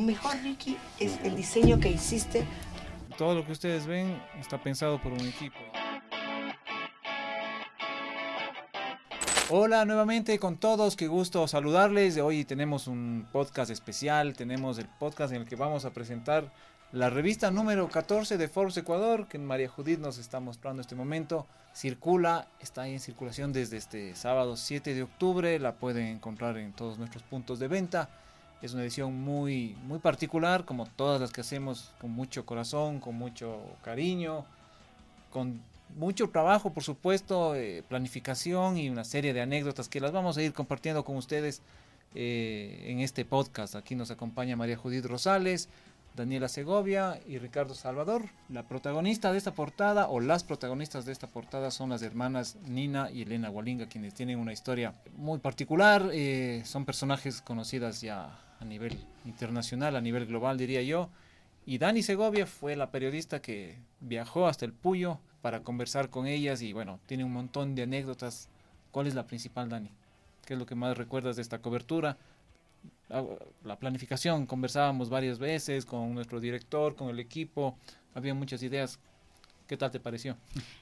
mejor, Ricky, es el diseño que hiciste. Todo lo que ustedes ven está pensado por un equipo. Hola nuevamente con todos, qué gusto saludarles. Hoy tenemos un podcast especial, tenemos el podcast en el que vamos a presentar la revista número 14 de Forbes Ecuador, que María Judith nos está mostrando en este momento, circula, está en circulación desde este sábado 7 de octubre, la pueden encontrar en todos nuestros puntos de venta. Es una edición muy, muy particular, como todas las que hacemos, con mucho corazón, con mucho cariño, con mucho trabajo, por supuesto, eh, planificación y una serie de anécdotas que las vamos a ir compartiendo con ustedes eh, en este podcast. Aquí nos acompaña María Judith Rosales, Daniela Segovia y Ricardo Salvador. La protagonista de esta portada o las protagonistas de esta portada son las hermanas Nina y Elena Walinga, quienes tienen una historia muy particular. Eh, son personajes conocidas ya a nivel internacional, a nivel global diría yo. Y Dani Segovia fue la periodista que viajó hasta el Puyo para conversar con ellas y bueno, tiene un montón de anécdotas. ¿Cuál es la principal, Dani? ¿Qué es lo que más recuerdas de esta cobertura? La planificación, conversábamos varias veces con nuestro director, con el equipo, había muchas ideas. ¿Qué tal te pareció?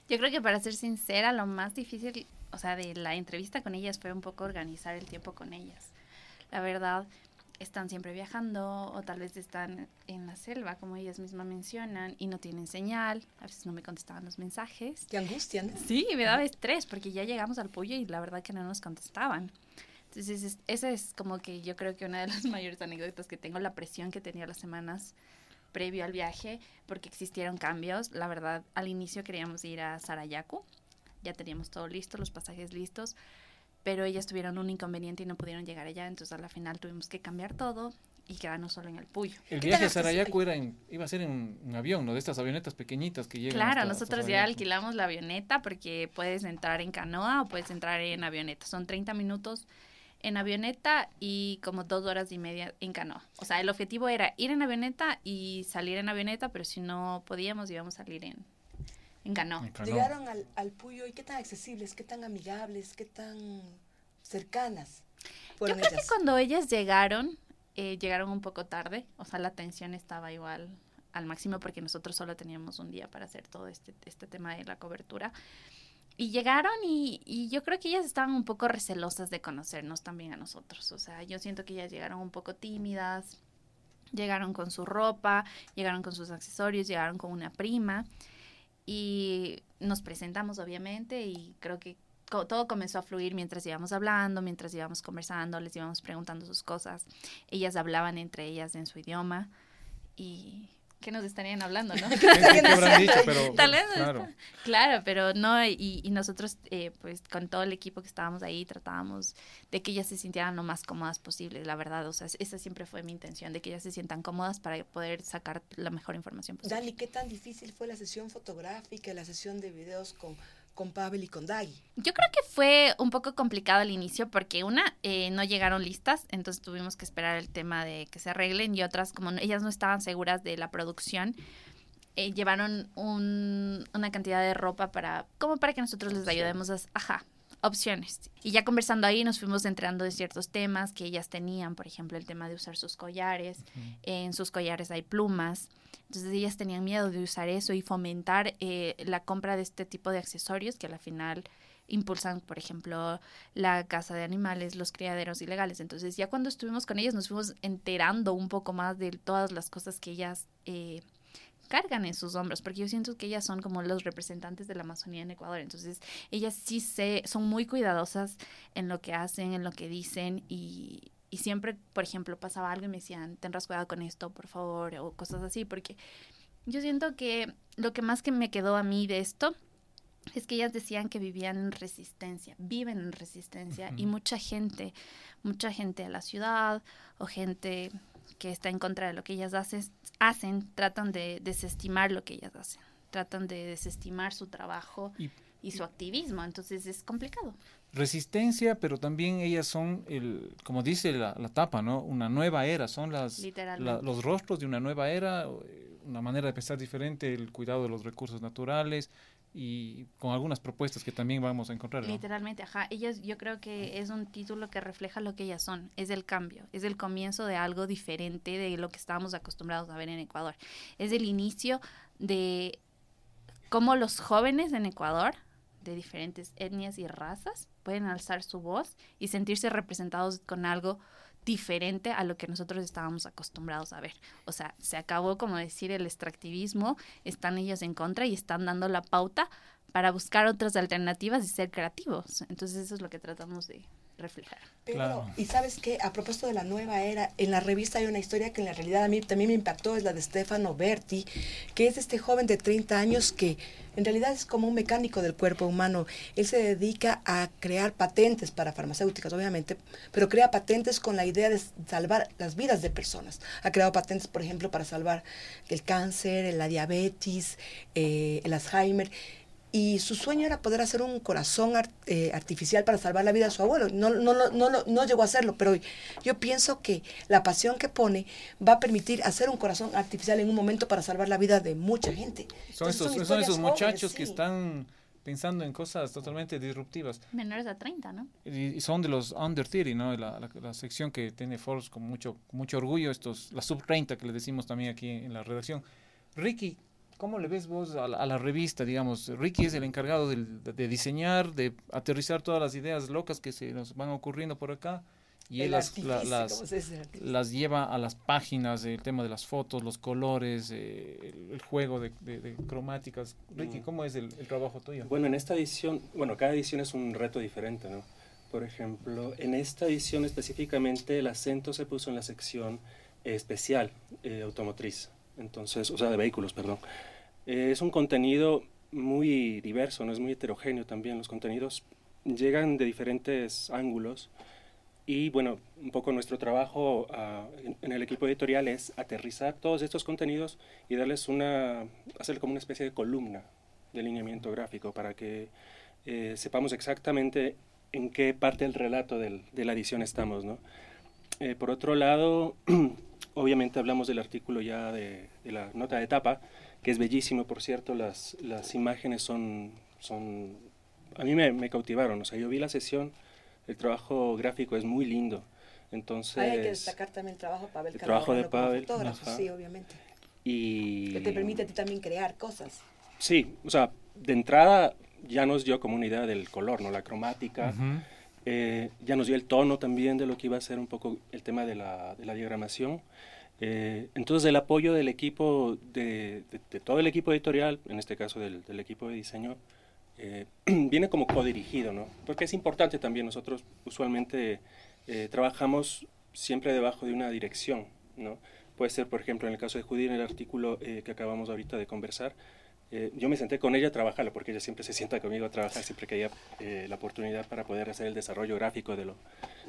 Yo creo que para ser sincera, lo más difícil, o sea, de la entrevista con ellas fue un poco organizar el tiempo con ellas. La verdad, están siempre viajando o tal vez están en la selva, como ellas mismas mencionan, y no tienen señal, a veces no me contestaban los mensajes. Qué angustia, ¿no? Sí, me daba estrés porque ya llegamos al pollo y la verdad que no nos contestaban. Entonces, esa es como que yo creo que una de las mayores anécdotas que tengo, la presión que tenía las semanas previo al viaje, porque existieron cambios. La verdad, al inicio queríamos ir a Sarayaku, ya teníamos todo listo, los pasajes listos, pero ellas tuvieron un inconveniente y no pudieron llegar allá, entonces a la final tuvimos que cambiar todo y quedarnos solo en el Puyo. El viaje a Sarayaku era iba a ser en un avión, ¿no? De estas avionetas pequeñitas que llegan. Claro, nosotros ya alquilamos la avioneta porque puedes entrar en canoa o puedes entrar en avioneta. Son 30 minutos en avioneta y como dos horas y media en canoa. O sea, el objetivo era ir en avioneta y salir en avioneta, pero si no podíamos íbamos a salir en, en canoa. Llegaron al, al Puyo y qué tan accesibles, qué tan amigables, qué tan cercanas. Yo creo que cuando ellas llegaron, eh, llegaron un poco tarde, o sea, la tensión estaba igual al máximo porque nosotros solo teníamos un día para hacer todo este, este tema de la cobertura. Y llegaron y, y, yo creo que ellas estaban un poco recelosas de conocernos también a nosotros. O sea, yo siento que ellas llegaron un poco tímidas, llegaron con su ropa, llegaron con sus accesorios, llegaron con una prima y nos presentamos obviamente y creo que todo comenzó a fluir mientras íbamos hablando, mientras íbamos conversando, les íbamos preguntando sus cosas. Ellas hablaban entre ellas en su idioma y que nos estarían hablando, ¿no? claro. claro, pero no, y, y nosotros, eh, pues con todo el equipo que estábamos ahí, tratábamos de que ellas se sintieran lo más cómodas posible, la verdad, o sea, esa siempre fue mi intención, de que ellas se sientan cómodas para poder sacar la mejor información posible. Dali, ¿qué tan difícil fue la sesión fotográfica, la sesión de videos con con Pavel y con Daggy. Yo creo que fue un poco complicado al inicio porque una, eh, no llegaron listas, entonces tuvimos que esperar el tema de que se arreglen y otras, como ellas no estaban seguras de la producción, eh, llevaron un, una cantidad de ropa para, como para que nosotros les ayudemos a, ajá, opciones. Y ya conversando ahí nos fuimos entrando de ciertos temas que ellas tenían, por ejemplo, el tema de usar sus collares. En sus collares hay plumas. Entonces ellas tenían miedo de usar eso y fomentar eh, la compra de este tipo de accesorios que al final impulsan, por ejemplo, la casa de animales, los criaderos ilegales. Entonces ya cuando estuvimos con ellas nos fuimos enterando un poco más de todas las cosas que ellas eh, cargan en sus hombros, porque yo siento que ellas son como los representantes de la Amazonía en Ecuador. Entonces ellas sí se, son muy cuidadosas en lo que hacen, en lo que dicen y, y siempre, por ejemplo, pasaba algo y me decían, tendrás cuidado con esto, por favor, o cosas así, porque yo siento que lo que más que me quedó a mí de esto es que ellas decían que vivían en resistencia, viven en resistencia y mucha gente, mucha gente de la ciudad o gente que está en contra de lo que ellas hacen, hacen tratan de desestimar lo que ellas hacen, tratan de desestimar su trabajo y su activismo, entonces es complicado. Resistencia, pero también ellas son, el, como dice la, tapa, ¿no? Una nueva era, son las, los rostros de una nueva era, una manera de pensar diferente, el cuidado de los recursos naturales y con algunas propuestas que también vamos a encontrar. Literalmente, ajá. Ellas, yo creo que es un título que refleja lo que ellas son. Es el cambio, es el comienzo de algo diferente de lo que estábamos acostumbrados a ver en Ecuador. Es el inicio de cómo los jóvenes en Ecuador, de diferentes etnias y razas, pueden alzar su voz y sentirse representados con algo diferente a lo que nosotros estábamos acostumbrados a ver. O sea, se acabó, como decir, el extractivismo, están ellos en contra y están dando la pauta para buscar otras alternativas y ser creativos. Entonces eso es lo que tratamos de, reflejar. Pero, y sabes que a propósito de la nueva era, en la revista hay una historia que en la realidad a mí también me impactó, es la de Stefano Berti, que es este joven de 30 años que en realidad es como un mecánico del cuerpo humano. Él se dedica a crear patentes para farmacéuticas, obviamente, pero crea patentes con la idea de salvar las vidas de personas. Ha creado patentes, por ejemplo, para salvar el cáncer, la diabetes, eh, el Alzheimer y su sueño era poder hacer un corazón eh, artificial para salvar la vida de su abuelo. No, no, no, no, no llegó a hacerlo, pero yo pienso que la pasión que pone va a permitir hacer un corazón artificial en un momento para salvar la vida de mucha gente. Son, esos, muchachos que están pensando en cosas totalmente disruptivas. Menores a 30, ¿no? Y, son de los under 30, ¿no? La, la, sección que tiene Forbes con mucho, mucho orgullo, estos, la sub 30 que le decimos también aquí en la redacción. Ricky, ¿Cómo le ves vos a la, revista, digamos? Ricky es el encargado de, diseñar, de aterrizar todas las ideas locas que se nos van ocurriendo por acá. Y él las, las, lleva a las páginas, el tema de las fotos, los colores, eh, el, juego de, cromáticas. Ricky, mm. ¿cómo es el, trabajo tuyo? Bueno, en esta edición, bueno, cada edición es un reto diferente, ¿no? Por ejemplo, en esta edición específicamente el acento se puso en la sección especial eh, automotriz entonces, o sea, de vehículos, perdón. Eh, es un contenido muy diverso, no es muy heterogéneo también. Los contenidos llegan de diferentes ángulos y bueno, un poco nuestro trabajo ah, en, el equipo editorial es aterrizar todos estos contenidos y darles una, hacer como una especie de columna de lineamiento gráfico para que eh, sepamos exactamente en qué parte del relato del, de la edición estamos, ¿no? Eh, por otro lado, obviamente hablamos del artículo ya de, la nota de etapa, que es bellísimo, por cierto, las, las imágenes son, son, a mí me, cautivaron, o sea, yo vi la sesión, el trabajo gráfico es muy lindo, entonces... hay que destacar también el trabajo de Pavel El trabajo de Pavel. sí, obviamente. Y... Que te permite a ti también crear cosas. Sí, o sea, de entrada ya nos dio como una idea del color, ¿no? La cromática. Eh, ya nos dio el tono también de lo que iba a ser un poco el tema de la, de la diagramación. Eh, entonces el apoyo del equipo, de, de, todo el equipo editorial, en este caso del, del equipo de diseño, eh, viene como codirigido, ¿no? Porque es importante también, nosotros usualmente trabajamos siempre debajo de una dirección, ¿no? Puede ser, por ejemplo, en el caso de Judy, en el artículo que acabamos ahorita de conversar, eh, yo me senté con ella a trabajarlo, porque ella siempre se sienta conmigo a trabajar, siempre que haya eh, la oportunidad para poder hacer el desarrollo gráfico de lo,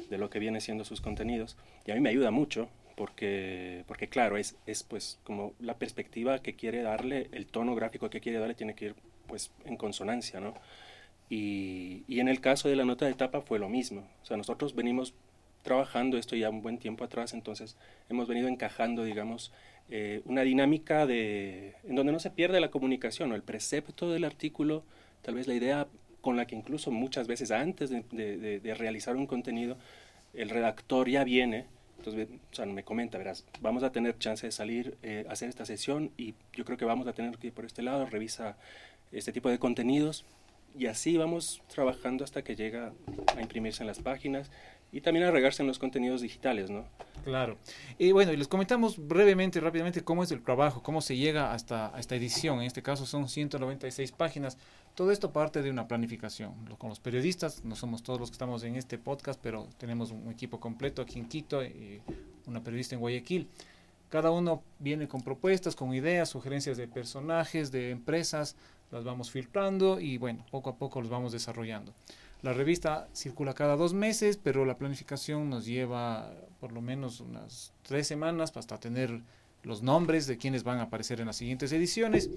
de lo que viene siendo sus contenidos. Y a mí me ayuda mucho, porque, porque claro, es, es pues como la perspectiva que quiere darle, el tono gráfico que quiere darle tiene que ir pues en consonancia, ¿no? Y, y en el caso de la nota de etapa fue lo mismo. O sea, nosotros venimos trabajando esto ya un buen tiempo atrás, entonces hemos venido encajando, digamos, eh, una dinámica de, en donde no se pierde la comunicación o el precepto del artículo, tal vez la idea con la que incluso muchas veces antes de, realizar un contenido, el redactor ya viene, entonces o sea, me comenta, verás, vamos a tener chance de salir eh, hacer esta sesión y yo creo que vamos a tener que ir por este lado, revisa este tipo de contenidos y así vamos trabajando hasta que llega a imprimirse en las páginas y también a regarse en los contenidos digitales, ¿no? Claro. Y bueno, y les comentamos brevemente, rápidamente, cómo es el trabajo, cómo se llega hasta esta edición. En este caso son 196 páginas. Todo esto parte de una planificación. Con los periodistas, no somos todos los que estamos en este podcast, pero tenemos un equipo completo aquí en Quito y una periodista en Guayaquil. Cada uno viene con propuestas, con ideas, sugerencias de personajes, de empresas, las vamos filtrando y bueno, poco a poco los vamos desarrollando. La revista circula cada dos meses, pero la planificación nos lleva por lo menos unas tres semanas hasta tener los nombres de quienes van a aparecer en las siguientes ediciones.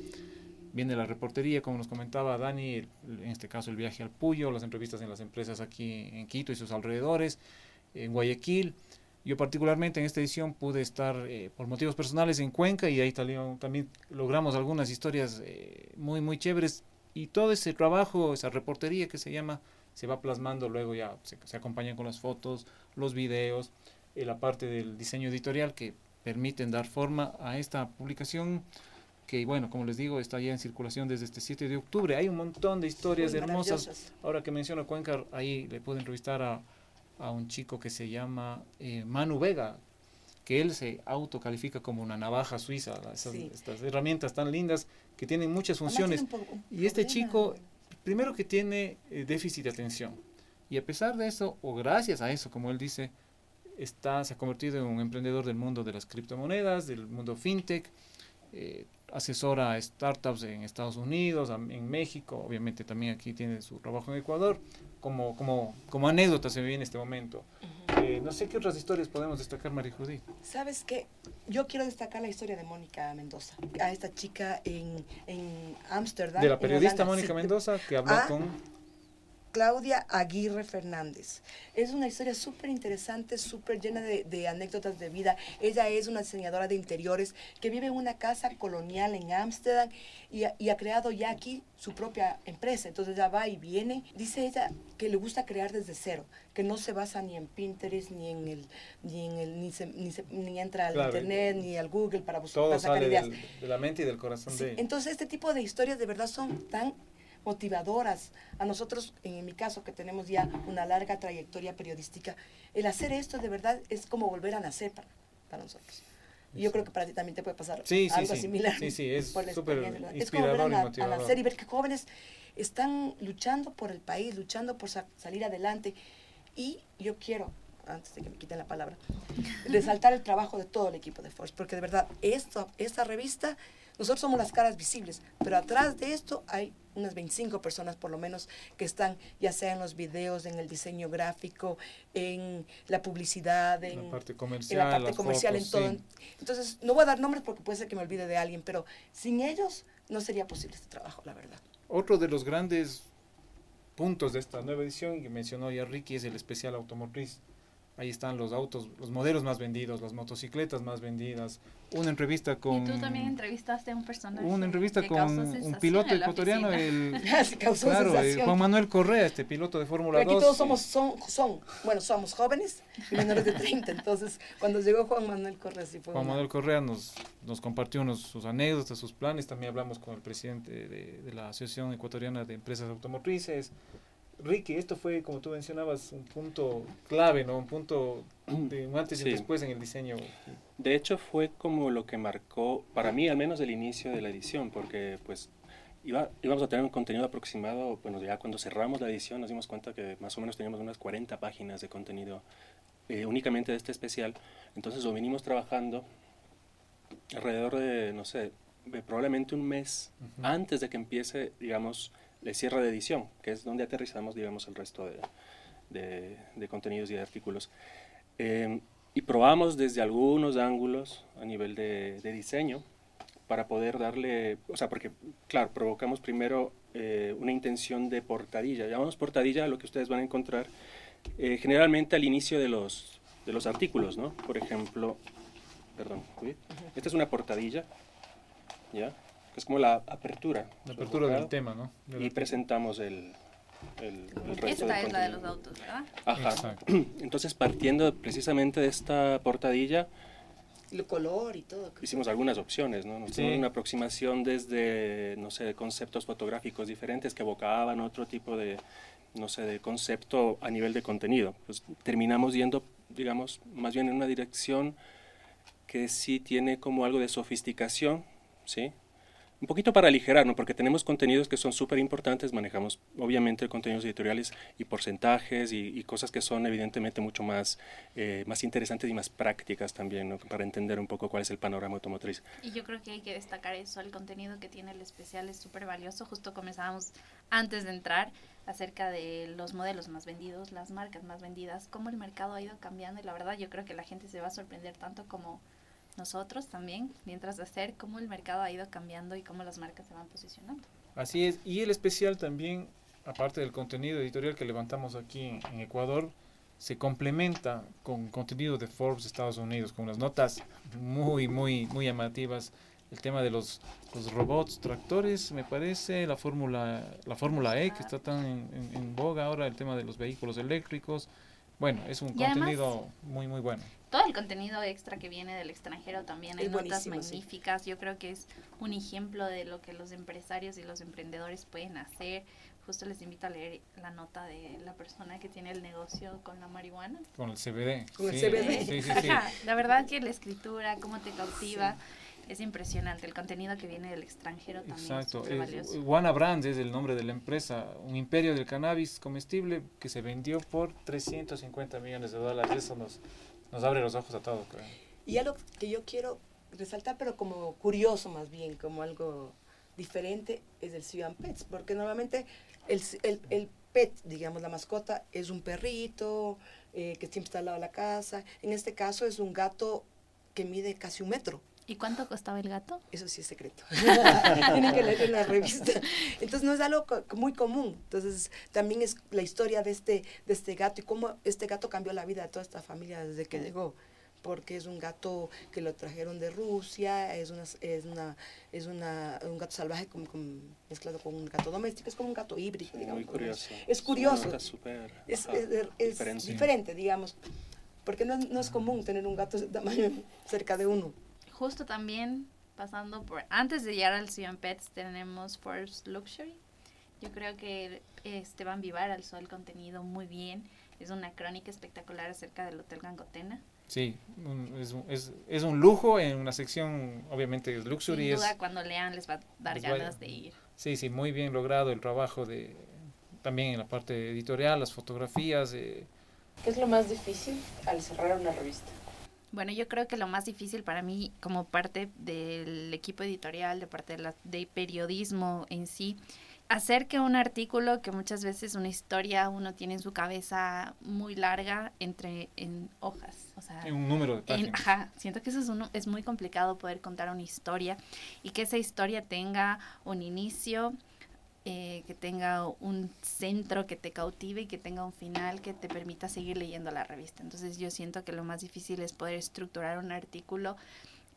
Viene la reportería, como nos comentaba Dani, en este caso el viaje al Puyo, las entrevistas en las empresas aquí en Quito y sus alrededores, en Guayaquil. Yo particularmente en esta edición pude estar eh, por motivos personales en Cuenca y ahí también, también logramos algunas historias eh, muy, muy chéveres y todo ese trabajo, esa reportería que se llama, se va plasmando luego ya, se, se acompañan con las fotos, los videos, eh, la parte del diseño editorial que permiten dar forma a esta publicación que bueno, como les digo, está ya en circulación desde este 7 de octubre. Hay un montón de historias hermosas. Ahora que menciono Cuenca, ahí le pueden entrevistar a, a un chico que se llama eh, Manu Vega, que él se autocalifica como una navaja suiza, esas, Sí. estas herramientas tan lindas que tienen muchas funciones. tiene Y este chico, primero que tiene eh, déficit de atención, y a pesar de eso, o gracias a eso, como él dice, está, se ha convertido en un emprendedor del mundo de las criptomonedas, del mundo fintech, eh, asesora a startups en Estados Unidos, en México, obviamente también aquí tiene su trabajo en Ecuador, como, como, como anécdota se ve en este momento. Eh, no sé qué otras historias podemos destacar, María Judith. ¿Sabes qué? Yo quiero destacar la historia de Mónica Mendoza, a esta chica en en Ámsterdam. De la en periodista Mónica sí, Mendoza, que habló Ah, con... Claudia Aguirre Fernández. Es una historia súper interesante, súper llena de, de anécdotas de vida. Ella es una diseñadora de interiores que vive en una casa colonial en Ámsterdam y, ha- y ha creado ya aquí su propia empresa. Entonces ella va y viene. Dice ella que le gusta crear desde cero, que no se basa ni en Pinterest, ni en el, ni en el, ni, se- ni, se- ni entra al Claro, internet, ni al Google para buscar Todo para sacar sale ideas. del- de la mente y del corazón Sí, de... Entonces, este tipo de historias de verdad son tan motivadoras. A nosotros, en mi caso, que tenemos ya una larga trayectoria periodística, el hacer esto de verdad es como volver a nacer para, para nosotros. Y yo creo que para ti también te puede pasar Sí, sí, algo sí. similar. Sí, sí, es súper. Es como volver a, a nacer y ver que jóvenes están luchando por el país, luchando por sa- salir adelante. Y yo quiero, antes de que me quiten la palabra, resaltar el trabajo de todo el equipo de Force, porque de verdad, esto, esta revista, nosotros somos las caras visibles, pero atrás de esto hay unas 25 personas por lo menos que están ya sea en los videos, en el diseño gráfico, en la publicidad, en la parte en comercial, la parte las comercial, fotos, en todo. sí. Entonces, no voy a dar nombres porque puede ser que me olvide de alguien, pero sin ellos no sería posible este trabajo, la verdad. Otro de los grandes puntos de esta nueva edición que mencionó ya Ricky es el especial automotriz. Ahí están los autos, los modelos más vendidos, las motocicletas más vendidas. Una entrevista con Y tú también entrevistaste a un personaje. una entrevista que con causó un piloto ecuatoriano, el Así causó claro, eh, sensación. Juan Manuel Correa, este piloto de Fórmula Pero 2. aquí todos somos, son, son, bueno, somos jóvenes y menores de 30. Entonces, cuando llegó Juan Manuel Correa, sí fue Juan una- Manuel Correa nos, nos compartió unos, sus anécdotas, sus planes. También hablamos con el presidente de, de la Asociación Ecuatoriana de Empresas Automotrices. Ricky, esto fue, como tú mencionabas, un punto clave, ¿no? Un punto de un antes y Sí. un después en el diseño. De hecho, fue como lo que marcó, para mí al menos, el inicio de la edición, porque pues iba, íbamos a tener un contenido aproximado, bueno, ya cuando cerramos la edición nos dimos cuenta que más o menos teníamos unas 40 páginas de contenido eh, únicamente de este especial. Entonces lo venimos trabajando alrededor de, no sé, de probablemente un mes Ujú. antes de que empiece, digamos, el cierre de edición, que es donde aterrizamos, digamos, el resto de, de- de contenidos y de artículos. Eh, y probamos desde algunos ángulos a nivel de, de diseño para poder darle, o sea, porque, claro, provocamos primero eh, una intención de portadilla. Llamamos portadilla a lo que ustedes van a encontrar eh, generalmente al inicio de los, de los artículos, ¿no? Por ejemplo, perdón, esta es una portadilla, ¿ya? Que es como la apertura. La apertura del tema, ¿no? De Y presentamos el, el, el resto Esta del es la de los autos, ¿verdad? Ajá. Exacto. Entonces, partiendo precisamente de esta portadilla, El color y todo. hicimos algunas opciones, ¿no? Nos Sí. hicimos una aproximación desde, no sé, conceptos fotográficos diferentes que evocaban otro tipo de, no sé, de concepto a nivel de contenido. Pues terminamos yendo, digamos, más bien en una dirección que sí tiene como algo de sofisticación, ¿sí? Un poquito para aligerar, ¿no? Porque tenemos contenidos que son súper importantes, manejamos obviamente contenidos editoriales y porcentajes y, cosas que son evidentemente mucho más, eh, más interesantes y más prácticas también. Para entender un poco cuál es el panorama automotriz. Y yo creo que hay que destacar eso, el contenido que tiene el especial es súper valioso. Justo comenzábamos antes de entrar acerca de los modelos más vendidos, las marcas más vendidas, cómo el mercado ha ido cambiando y la verdad yo creo que la gente se va a sorprender tanto como nosotros también, mientras de hacer cómo el mercado ha ido cambiando y cómo las marcas se van posicionando. Así es. Y el especial también, aparte del contenido editorial que levantamos aquí en, en Ecuador, se complementa con contenido de Forbes Estados Unidos, con unas notas muy, muy, muy llamativas el tema de los, los robots tractores, me parece, la fórmula la fórmula E que está tan en, en, boga ahora, el tema de los vehículos eléctricos. Bueno, es un contenido muy, muy bueno. Todo el contenido extra que viene del extranjero también hay notas magníficas. Yo creo que es un ejemplo de lo que los empresarios y los emprendedores pueden hacer. Justo les invito a leer la nota de la persona que tiene el negocio con la marihuana. Con el CBD. Con el CBD. Sí, sí, la verdad que la escritura, cómo te cautiva es impresionante. El contenido que viene del extranjero también Exacto. es valioso. Juana Brands es el nombre de la empresa, un imperio del cannabis comestible que se vendió por 350 millones de dólares. Eso nos, nos abre los ojos a todos. Y algo que yo quiero resaltar, pero como curioso más bien, como algo diferente, es el Cian Pets, porque normalmente el, el, el pet, digamos, la mascota, es un perrito eh, que siempre está al lado de la casa. En este caso es un gato que mide casi un metro. ¿Y cuánto costaba el gato? Eso sí es secreto. Tienen que leer en la revista. Entonces no es algo muy común. Entonces también es la historia de este, de este gato y cómo este gato cambió la vida de toda esta familia desde que llegó. Porque es un gato que lo trajeron de Rusia, es una, es una, es una, un gato salvaje mezclado con un gato doméstico, es como un gato híbrido, digamos. Muy curioso. Es curioso. es, es, diferente. digamos. Porque no, no es común tener un gato de tamaño cerca de uno justo también pasando por, antes de llegar al Sion Pets tenemos Force Luxury. Yo creo que Esteban Vivar alzó el contenido muy bien. Es una crónica espectacular acerca del Hotel Gangotena. Sí, es, es, es, un lujo en una sección, obviamente, es luxury. Sin duda, cuando lean les va a dar ganas de ir. Sí, sí, muy bien logrado el trabajo de también en la parte editorial, las fotografías. Eh. ¿Qué es lo más difícil al cerrar una revista? Bueno, yo creo que lo más difícil para mí como parte del equipo editorial, de parte de, la, de periodismo en sí, hacer que un artículo, que muchas veces una historia uno tiene en su cabeza muy larga, entre en hojas. O sea, en un número de páginas. ajá, siento que eso es, uno, es muy complicado poder contar una historia y que esa historia tenga un inicio, eh, que tenga un centro que te cautive y que tenga un final que te permita seguir leyendo la revista. Entonces yo siento que lo más difícil es poder estructurar un artículo,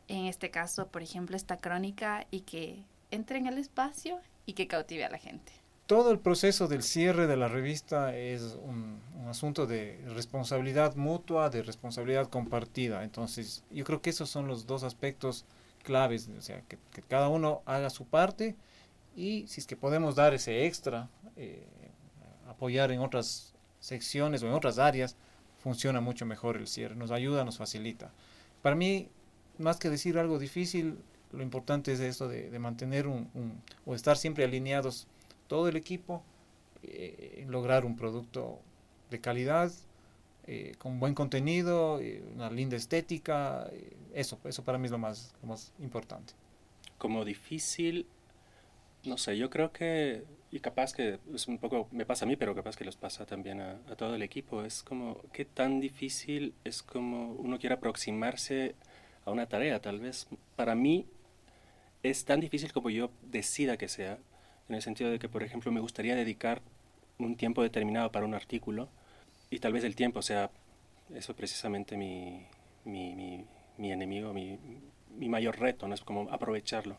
en este caso, por ejemplo, esta crónica, y que entre en el espacio y que cautive a la gente. Todo el proceso del cierre de la revista es un, asunto de responsabilidad mutua, de responsabilidad compartida. Entonces, yo creo que esos son los dos aspectos claves, o sea, que cada uno haga su parte y si es que podemos dar ese extra, eh, apoyar en otras secciones o en otras áreas, funciona mucho mejor el cierre, nos ayuda, nos facilita. Para mí, más que decir algo difícil, lo importante es esto de, mantener un, o estar siempre alineados todo el equipo, eh, lograr un producto de calidad, eh, con buen contenido, una linda estética, eso, eso para mí es lo más, lo más importante. Como difícil, no sé, yo creo que, y capaz que es un poco, me pasa a mí, pero capaz que les pasa también a, todo el equipo, es como, qué tan difícil es como uno quiere aproximarse a una tarea, tal vez. Para mí es tan difícil como yo decida que sea, en el sentido de que, por ejemplo, me gustaría dedicar un tiempo determinado para un artículo, y tal vez el tiempo sea eso precisamente mi, mi, mi, mi enemigo, mi, mi mayor reto, ¿no? Es como aprovecharlo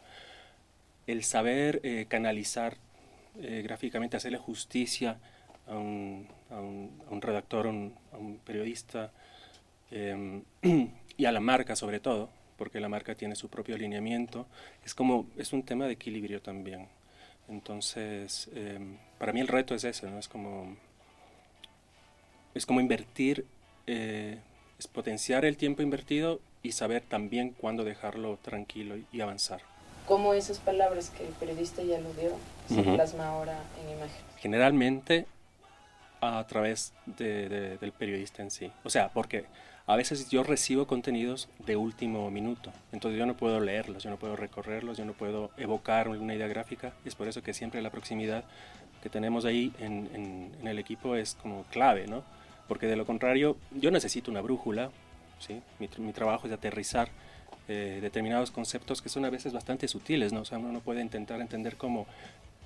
el saber eh, canalizar eh, gráficamente, hacerle justicia a un, a un, redactor, a un, periodista em, y a la marca sobre todo, porque la marca tiene su propio alineamiento, es como, es un tema de equilibrio también. Entonces, em, para mí el reto es ese, ¿no? Es como, es como invertir, eh, es potenciar el tiempo invertido y saber también cuándo dejarlo tranquilo y avanzar cómo esas palabras que el periodista ya lo dio se plasma ahora en imagen. Generalmente a través del periodista en sí. O sea, porque a veces yo recibo contenidos de último minuto, entonces yo no puedo leerlos, yo no puedo recorrerlos, yo no puedo evocar una idea gráfica, y es por eso que siempre la proximidad que tenemos ahí en, el equipo es como clave, ¿no? Porque de lo contrario, yo necesito una brújula, ¿sí? Mi, mi trabajo es aterrizar eh, determinados conceptos que son a veces bastante sutiles, ¿no? O sea, uno no puede intentar entender como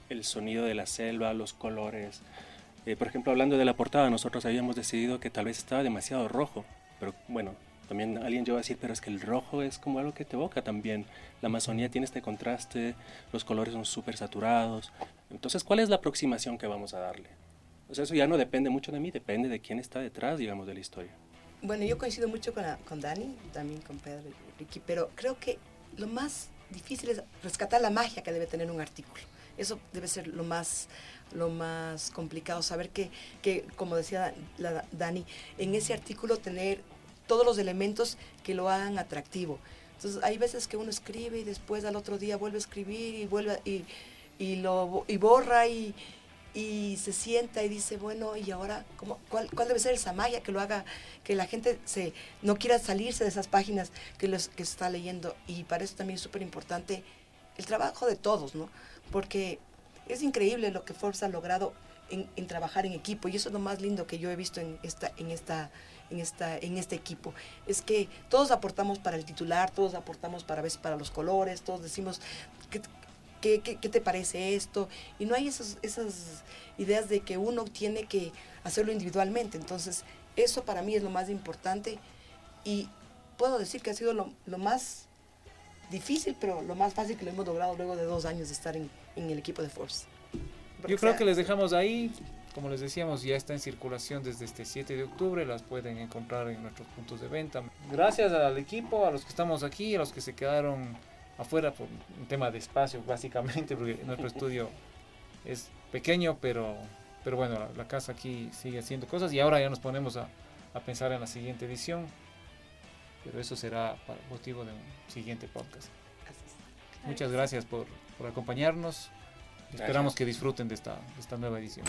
el sonido de la selva, los colores. Eh, por ejemplo, hablando de la portada, nosotros habíamos decidido que tal vez estaba demasiado rojo, pero bueno, También alguien llegó a decir, pero es que el rojo es como algo que te evoca también. La Amazonía tiene este contraste, los colores son súper saturados. Entonces, ¿cuál es la aproximación que vamos a darle? O sea, eso ya no depende mucho de mí, depende de quién está detrás, digamos, de la historia. Bueno, yo coincido mucho con, con Dani, también con Pedro y Ricky, pero creo que lo más difícil es rescatar la magia que debe tener un artículo. Eso debe ser lo más, lo más complicado, saber que, que como decía la Dani, en ese artículo tener todos los elementos que lo hagan atractivo. Entonces hay veces que uno escribe y después al otro día vuelve a escribir y vuelve y, y lo y borra y, y se sienta y dice, bueno, ¿y ahora cómo, cuál, cuál, debe ser esa magia que lo haga, que la gente se, no quiera salirse de esas páginas que, los, que está leyendo? Y para eso también es súper importante el trabajo de todos, ¿no? Porque es increíble lo que Forbes ha logrado en, trabajar en equipo y eso es lo más lindo que yo he visto en esta, en esta, en esta, en este equipo. Es que todos aportamos para el titular, todos aportamos para, para los colores, todos decimos, ¿Qué, qué, qué te parece esto? Y no hay esos, esas ideas de que uno tiene que hacerlo individualmente. Entonces, eso para mí es lo más importante y puedo decir que ha sido lo, lo más difícil, pero lo más fácil que lo hemos logrado luego de dos años de estar en, en el equipo de Force. Porque Yo creo sea, que les dejamos ahí. Como les decíamos, ya está en circulación desde este 7 de octubre. Las pueden encontrar en nuestros puntos de venta. Gracias al equipo, a los que estamos aquí, a los que se quedaron afuera por un tema de espacio básicamente porque nuestro estudio es pequeño pero pero bueno la, la, casa aquí sigue haciendo cosas y ahora ya nos ponemos a, a pensar en la siguiente edición. Pero eso será para motivo de un siguiente podcast. Gracias. muchas gracias por, por acompañarnos. Gracias. esperamos que disfruten de esta, de esta nueva edición